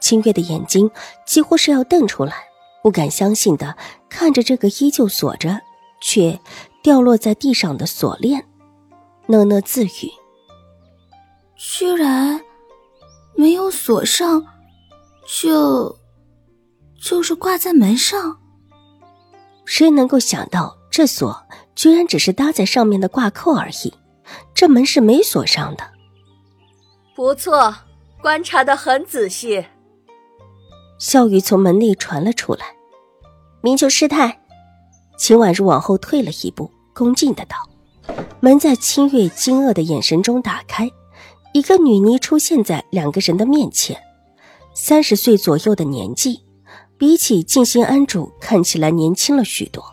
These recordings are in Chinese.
清月的眼睛几乎是要瞪出来，不敢相信的看着这个依旧锁着却掉落在地上的锁链，讷讷自语：“居然没有锁上，就就是挂在门上。谁能够想到这锁居然只是搭在上面的挂扣而已？这门是没锁上的。不错，观察的很仔细。”笑语从门内传了出来，明秋师太，秦婉如往后退了一步，恭敬的道：“门在清月惊愕的眼神中打开，一个女尼出现在两个人的面前，三十岁左右的年纪，比起静心安主看起来年轻了许多，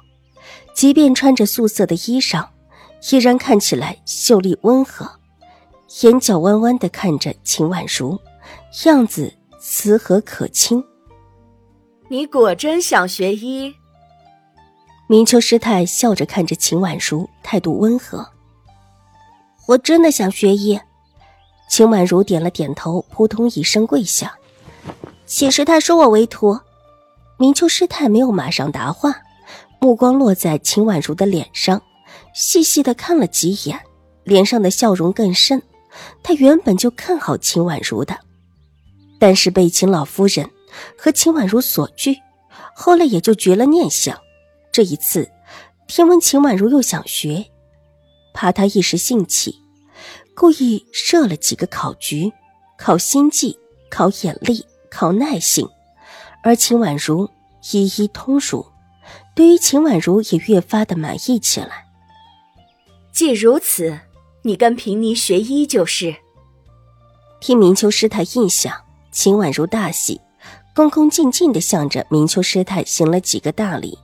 即便穿着素色的衣裳，依然看起来秀丽温和，眼角弯弯的看着秦婉如，样子慈和可亲。”你果真想学医？明秋师太笑着看着秦婉如，态度温和。我真的想学医。秦婉如点了点头，扑通一声跪下，请师太收我为徒。明秋师太没有马上答话，目光落在秦婉如的脸上，细细的看了几眼，脸上的笑容更甚。他原本就看好秦婉如的，但是被秦老夫人。和秦婉如所拒，后来也就绝了念想。这一次，听闻秦婉如又想学，怕她一时兴起，故意设了几个考局，考心计，考眼力，考耐性，而秦婉如一一通熟。对于秦婉如也越发的满意起来。既如此，你跟平妮学医就是。听明秋师太印象，秦婉如大喜。恭恭敬敬地向着明秋师太行了几个大礼，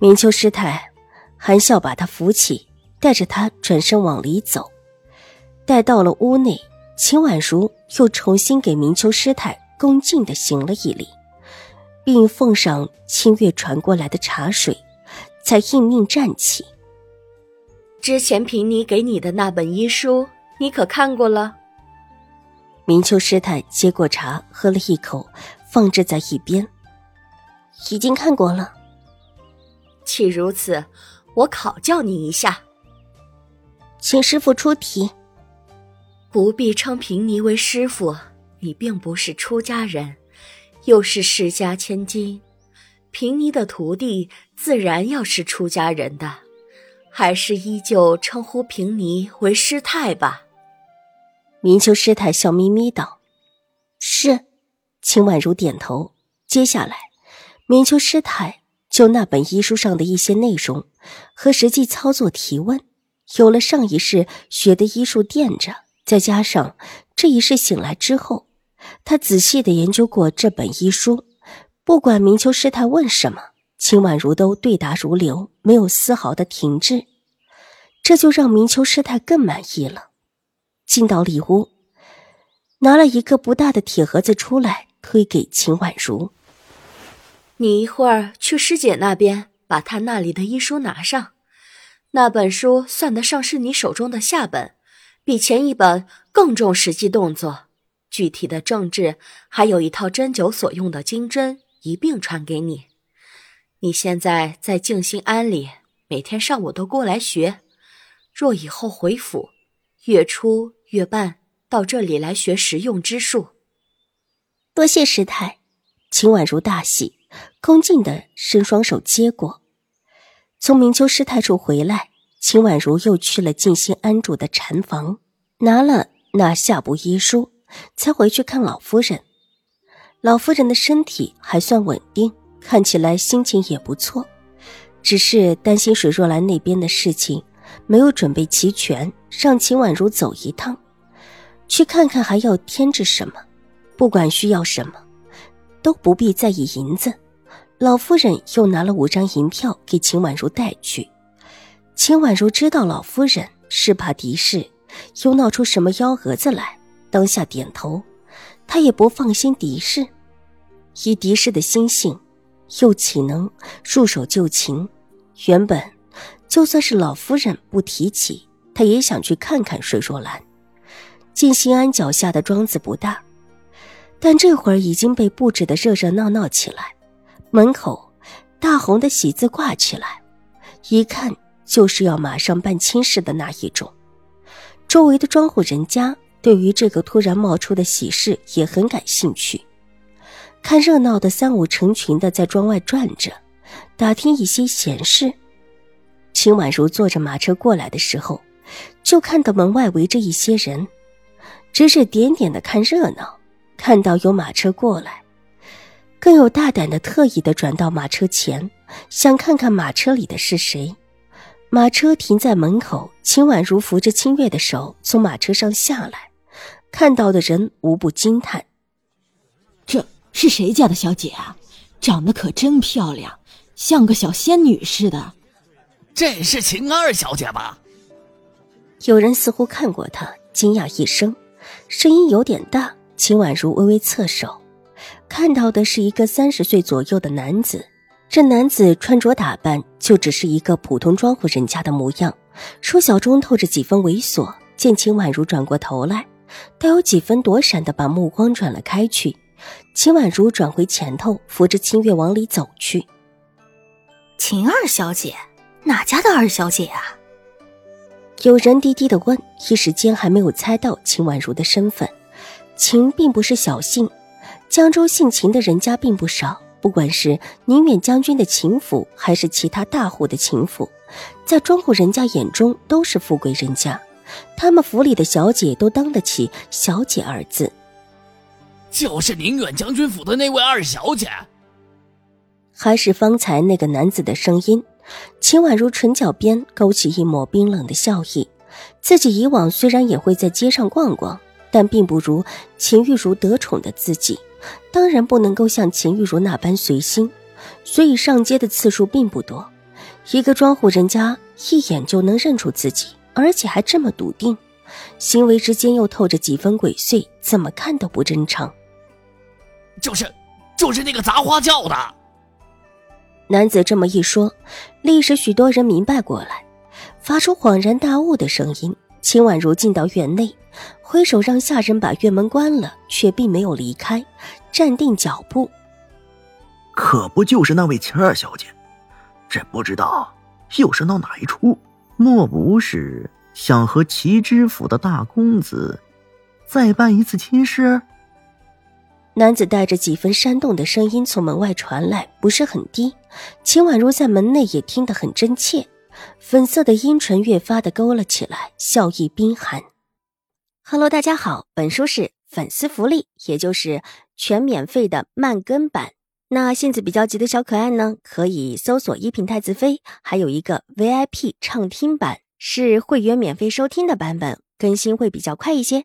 明秋师太含笑把他扶起，带着他转身往里走。待到了屋内，秦婉如又重新给明秋师太恭敬地行了一礼，并奉上清月传过来的茶水，才应命站起。之前凭你给你的那本医书，你可看过了？明秋师太接过茶，喝了一口，放置在一边。已经看过了。既如此，我考教你一下。请师傅出题。不必称平尼为师傅，你并不是出家人，又是世家千金，平尼的徒弟自然要是出家人的，还是依旧称呼平尼为师太吧。明秋师太笑眯眯道：“是。”秦婉如点头。接下来，明秋师太就那本医书上的一些内容和实际操作提问。有了上一世学的医术垫着，再加上这一世醒来之后，他仔细的研究过这本医书。不管明秋师太问什么，秦婉如都对答如流，没有丝毫的停滞。这就让明秋师太更满意了。进到里屋，拿了一个不大的铁盒子出来，推给秦婉如：“你一会儿去师姐那边，把她那里的医书拿上。那本书算得上是你手中的下本，比前一本更重实际动作。具体的政治，还有一套针灸所用的金针，一并传给你。你现在在静心庵里，每天上午都过来学。若以后回府，月初月半到这里来学实用之术。多谢师太，秦婉如大喜，恭敬的伸双手接过。从明秋师太处回来，秦婉如又去了静心安主的禅房，拿了那下部医书，才回去看老夫人。老夫人的身体还算稳定，看起来心情也不错，只是担心水若兰那边的事情。没有准备齐全，让秦婉如走一趟，去看看还要添置什么。不管需要什么，都不必在意银子。老夫人又拿了五张银票给秦婉如带去。秦婉如知道老夫人是怕狄氏又闹出什么幺蛾子来，当下点头。她也不放心狄氏，以狄氏的心性，又岂能束手就擒？原本就算是老夫人不提起，她也想去看看水若兰。进新安脚下的庄子不大，但这会儿已经被布置的热热闹闹起来。门口大红的喜字挂起来，一看就是要马上办亲事的那一种。周围的庄户人家对于这个突然冒出的喜事也很感兴趣，看热闹的三五成群的在庄外转着，打听一些闲事。秦婉如坐着马车过来的时候，就看到门外围着一些人，指指点点的看热闹。看到有马车过来。更有大胆的，特意的转到马车前，想看看马车里的是谁。马车停在门口，秦婉如扶着清月的手从马车上下来，看到的人无不惊叹：“这是谁家的小姐啊？长得可真漂亮，像个小仙女似的。”这是秦二小姐吧？有人似乎看过她，惊讶一声，声音有点大。秦婉如微微侧手。看到的是一个三十岁左右的男子，这男子穿着打扮就只是一个普通庄户人家的模样，说小中透着几分猥琐。见秦婉如转过头来，带有几分躲闪的把目光转了开去。秦婉如转回前头，扶着清月往里走去。秦二小姐，哪家的二小姐啊？有人低低的问，一时间还没有猜到秦婉如的身份。秦并不是小姓。江州姓秦的人家并不少，不管是宁远将军的秦府，还是其他大户的秦府，在庄户人家眼中都是富贵人家。他们府里的小姐都当得起“小姐”二字。就是宁远将军府的那位二小姐，还是方才那个男子的声音。秦婉如唇角边勾起一抹冰冷的笑意。自己以往虽然也会在街上逛逛，但并不如秦玉茹得宠的自己。当然不能够像秦玉茹那般随心，所以上街的次数并不多。一个庄户人家一眼就能认出自己，而且还这么笃定，行为之间又透着几分鬼祟，怎么看都不正常。就是，就是那个砸花轿的男子这么一说，立时许多人明白过来，发出恍然大悟的声音。秦婉如进到院内。挥手让下人把院门关了，却并没有离开，站定脚步。可不就是那位秦二小姐？这不知道又是闹哪一出？莫不是想和齐知府的大公子再办一次亲事？男子带着几分煽动的声音从门外传来，不是很低。秦婉如在门内也听得很真切，粉色的阴唇越发的勾了起来，笑意冰寒。Hello，大家好，本书是粉丝福利，也就是全免费的慢更版。那性子比较急的小可爱呢，可以搜索一品太子妃，还有一个 VIP 畅听版，是会员免费收听的版本，更新会比较快一些。